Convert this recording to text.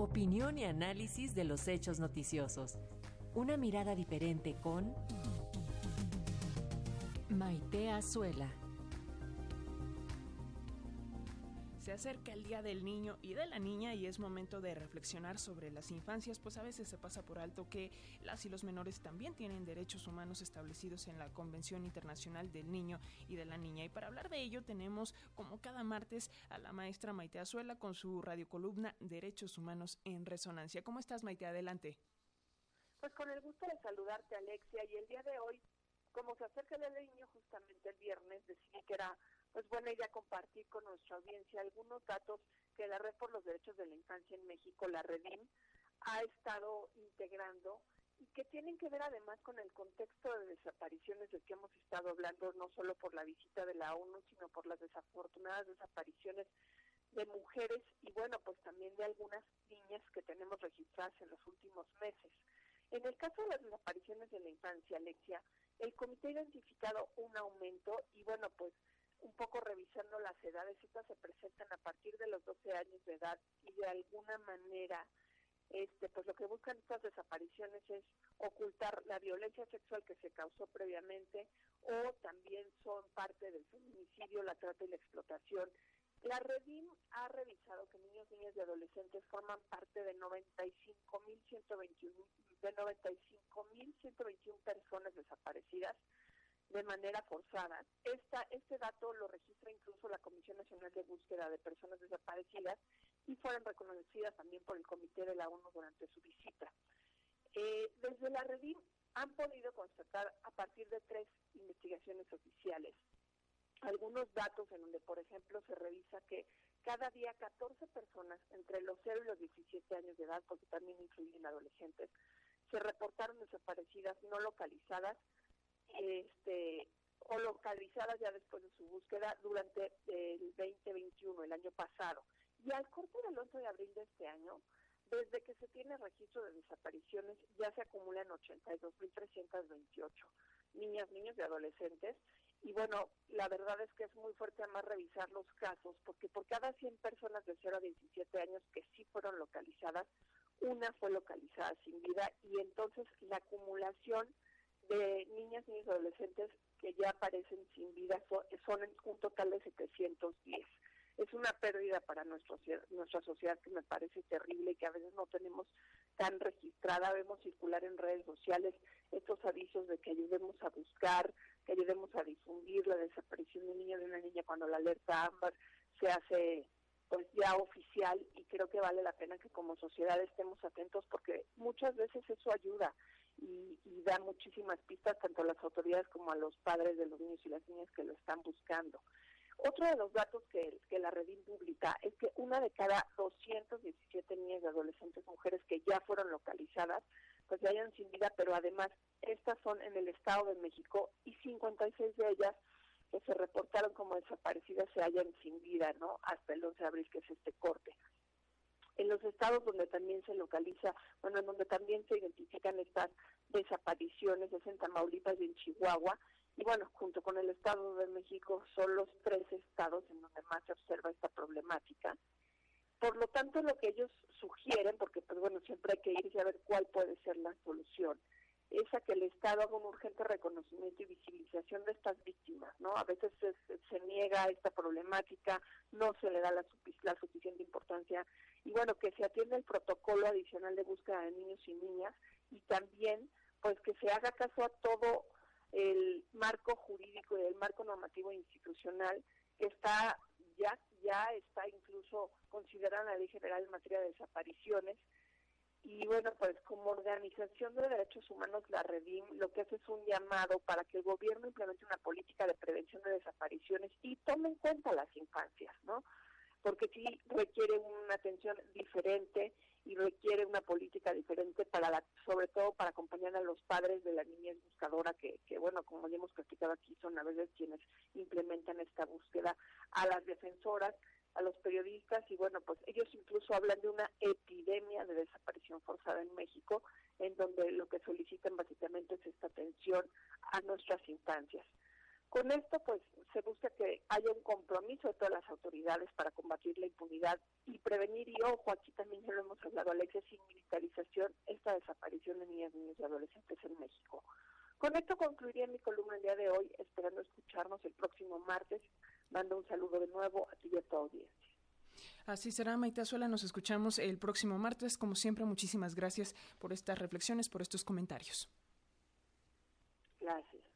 Opinión y análisis de los hechos noticiosos. Una mirada diferente con Maite Azuela. Se acerca el Día del Niño y de la Niña y es momento de reflexionar sobre las infancias, pues a veces se pasa por alto que las y los menores también tienen derechos humanos establecidos en la Convención Internacional del Niño y de la Niña. Y para hablar de ello tenemos, como cada martes, a la maestra Maite Azuela con su radiocolumna Derechos Humanos en Resonancia. ¿Cómo estás, Maite? Adelante. Pues con el gusto de saludarte, Alexia, y el día de hoy, como se acerca el niño, justamente el viernes decidí que era pues buena idea compartir con nuestra audiencia algunos datos que la Red por los Derechos de la Infancia en México, la REDIM, ha estado integrando y que tienen que ver además con el contexto de desapariciones del que hemos estado hablando, no solo por la visita de la ONU, sino por las desafortunadas desapariciones de mujeres y bueno, pues también de algunas niñas que tenemos registradas en los últimos meses. En el caso de las desapariciones de la infancia, Alexia, el comité ha identificado un aumento y bueno, pues un poco revisando las edades, estas se presentan a partir de los 12 años de edad y de alguna manera este pues lo que buscan estas desapariciones es ocultar la violencia sexual que se causó previamente o también son parte del feminicidio, la trata y la explotación. La Redim ha revisado que niños, niñas y adolescentes forman parte de 95.121 de 95.121 personas desaparecidas de manera forzada. Este dato lo registra incluso la Comisión Nacional de Búsqueda de Personas Desaparecidas y fueron reconocidas también por el Comité de la ONU durante su visita. Eh, desde la Redim han podido constatar a partir de tres investigaciones oficiales algunos datos en donde, por ejemplo, se revisa que cada día 14 personas entre los 0 y los 17 años de edad, porque también incluyen adolescentes, se reportaron desaparecidas no localizadas este, o localizadas ya después de su búsqueda durante el 2021, el año pasado. Y al corte del 11 de abril de este año, desde que se tiene registro de desapariciones, ya se acumulan 82.328 niñas, niños y adolescentes. Y bueno, la verdad es que es muy fuerte además revisar los casos, porque por cada 100 personas de 0 a 17 años que sí fueron localizadas, una fue localizada sin vida y entonces la acumulación de niñas, niños y adolescentes que ya aparecen sin vida son, un total de 710. Es una pérdida para nuestro, nuestra sociedad que me parece terrible y que a veces no tenemos tan registrada. Vemos circular en redes sociales estos avisos de que ayudemos a buscar, que ayudemos a difundir la desaparición de un niño de una niña cuando la alerta AMBER se hace pues ya oficial y creo que vale la pena que como sociedad estemos atentos porque muchas veces eso ayuda y, da muchísimas pistas tanto a las autoridades como a los padres de los niños y las niñas que lo están buscando. Otro de los datos que, que la Redim publica es que una de cada 217 niñas y adolescentes mujeres que ya fueron localizadas, pues ya hayan sin vida, pero además estas son en el Estado de México y 56 de ellas que se reportaron como desaparecidas se hallan sin vida, ¿no? Hasta el 11 de abril, que es este corte en los estados donde también se localiza, bueno, en donde también se identifican estas desapariciones, es en Tamaulipas y en Chihuahua, y bueno, junto con el Estado de México son los tres estados en donde más se observa esta problemática. Por lo tanto, lo que ellos sugieren, porque pues bueno, siempre hay que ir a ver cuál puede ser la solución, es a que el Estado haga un urgente reconocimiento y visibilización de estas víctimas, ¿no? A veces se, niega esta problemática, no se le da la, la suficiente importancia y bueno, que se atienda el protocolo adicional de búsqueda de niños y niñas y también pues que se haga caso a todo el marco jurídico y el marco normativo institucional que está ya ya está incluso considerada la Ley General en materia de desapariciones y bueno, pues como organización de derechos humanos, la Redim lo que hace es un llamado para que el gobierno implemente una política de prevención de desapariciones y tome en cuenta las infancias, ¿no? porque sí requiere una atención diferente y requiere una política diferente para la, sobre todo para acompañar a los padres de la niñez buscadora que, que bueno como ya hemos platicado aquí son a veces quienes implementan esta búsqueda a las defensoras a los periodistas y bueno pues ellos incluso hablan de una epidemia de desaparición forzada en México en donde lo que solicitan básicamente es esta atención a nuestras infancias Con esto, pues, se busca que haya un compromiso de todas las autoridades para combatir la impunidad y prevenir, y ojo, aquí también ya lo hemos hablado, Alexia, sin militarización, esta desaparición de niñas, niños y adolescentes en México. Con esto concluiría mi columna el día de hoy, esperando escucharnos el próximo martes. Mando un saludo de nuevo a ti y a tu audiencia. Así será, Maite Azuela. Nos escuchamos el próximo martes. Como siempre, muchísimas gracias por estas reflexiones, por estos comentarios. Gracias.